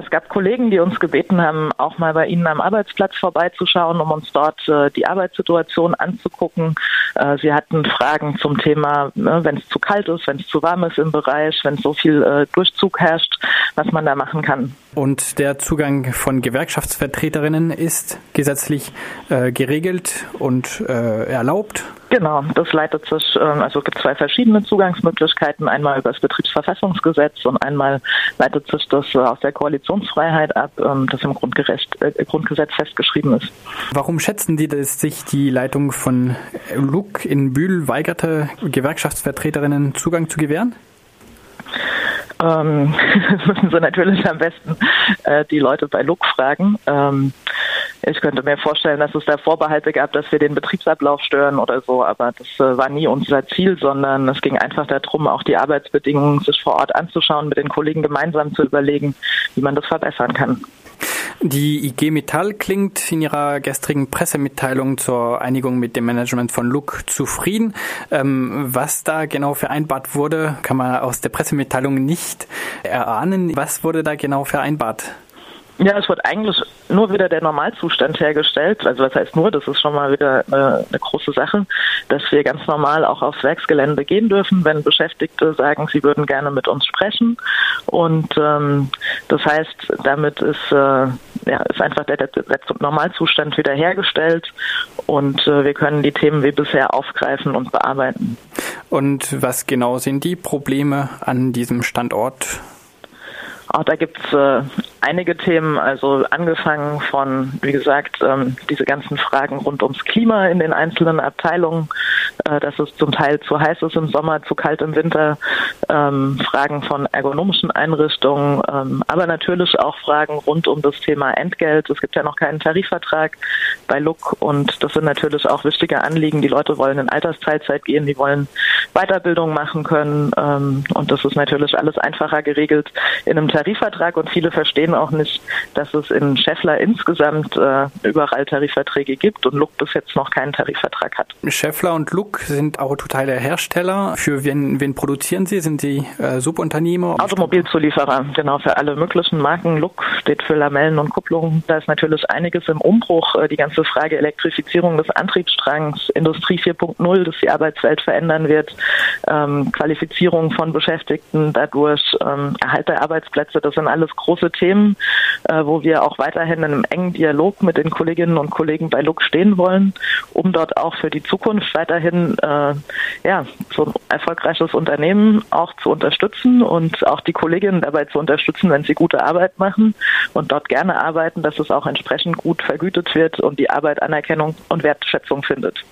Es gab Kollegen, die uns gebeten haben, auch mal bei ihnen am Arbeitsplatz vorbeizuschauen, um uns dort äh, die Arbeitssituation anzugucken. Äh, sie hatten Fragen zum Thema, ne, wenn es zu kalt ist, wenn es zu warm ist im Bereich, wenn so viel äh, Durchzug herrscht, was man da machen kann. Und der Zugang von Gewerkschaftsvertreterinnen ist gesetzlich äh, geregelt und äh, erlaubt. Genau, das leitet sich, ähm, also es gibt zwei verschiedene Zugangsmöglichkeiten, einmal über das Betriebsverfassungsgesetz und einmal leitet sich das äh, aus der Koalitionsfreiheit ab, ähm, das im äh, Grundgesetz festgeschrieben ist. Warum schätzen die, dass sich die Leitung von LUK in Bühl weigerte, Gewerkschaftsvertreterinnen Zugang zu gewähren? Ähm, müssen Sie natürlich am besten äh, die Leute bei LUK fragen. Ähm, ich könnte mir vorstellen, dass es da Vorbehalte gab, dass wir den Betriebsablauf stören oder so, aber das äh, war nie unser Ziel, sondern es ging einfach darum, auch die Arbeitsbedingungen sich vor Ort anzuschauen, mit den Kollegen gemeinsam zu überlegen, wie man das verbessern kann. Die IG Metall klingt in ihrer gestrigen Pressemitteilung zur Einigung mit dem Management von Look zufrieden. Ähm, was da genau vereinbart wurde, kann man aus der Pressemitteilung nicht erahnen. Was wurde da genau vereinbart? Ja, es wird eigentlich nur wieder der Normalzustand hergestellt. Also was heißt nur, das ist schon mal wieder eine, eine, große Sache, dass wir ganz normal auch aufs Werksgelände gehen dürfen, wenn Beschäftigte sagen, sie würden gerne mit uns sprechen. Und ähm, das heißt, damit ist, äh, ja, ist einfach der, der, der Normalzustand wieder hergestellt und äh, wir können die Themen wie bisher aufgreifen und bearbeiten. Und was genau sind die Probleme an diesem Standort? Auch da gibt's äh, einige Themen, also angefangen von, wie gesagt, ähm, diese ganzen Fragen rund ums Klima in den einzelnen Abteilungen, äh, dass es zum Teil zu heiß ist im Sommer, zu kalt im Winter, ähm, Fragen von ergonomischen Einrichtungen, ähm, aber natürlich auch Fragen rund um das Thema Entgelt. Es gibt ja noch keinen Tarifvertrag bei LUK und das sind natürlich auch wichtige Anliegen. Die Leute wollen in Altersteilzeit gehen, die wollen Weiterbildung machen können ähm, und das ist natürlich alles einfacher geregelt in einem Tarifvertrag und viele verstehen auch nicht, dass es in Scheffler insgesamt äh, überall Tarifverträge gibt und Luck bis jetzt noch keinen Tarifvertrag hat. Scheffler und Luck sind Autoteile Hersteller. Für wen, wen produzieren sie? Sind sie äh, Subunternehmer? Automobilzulieferer, genau, für alle möglichen Marken. Luck steht für Lamellen und Kupplungen. Da ist natürlich einiges im Umbruch. Äh, die ganze Frage Elektrifizierung des Antriebsstrangs, Industrie 4.0, das die Arbeitswelt verändern wird, ähm, Qualifizierung von Beschäftigten dadurch, ähm, Erhalt der Arbeitsplätze, das sind alles große Themen äh, wo wir auch weiterhin in einem engen Dialog mit den Kolleginnen und Kollegen bei LUK stehen wollen, um dort auch für die Zukunft weiterhin äh, ja, so ein erfolgreiches Unternehmen auch zu unterstützen und auch die Kolleginnen dabei zu unterstützen, wenn sie gute Arbeit machen und dort gerne arbeiten, dass es auch entsprechend gut vergütet wird und die Arbeit Anerkennung und Wertschätzung findet.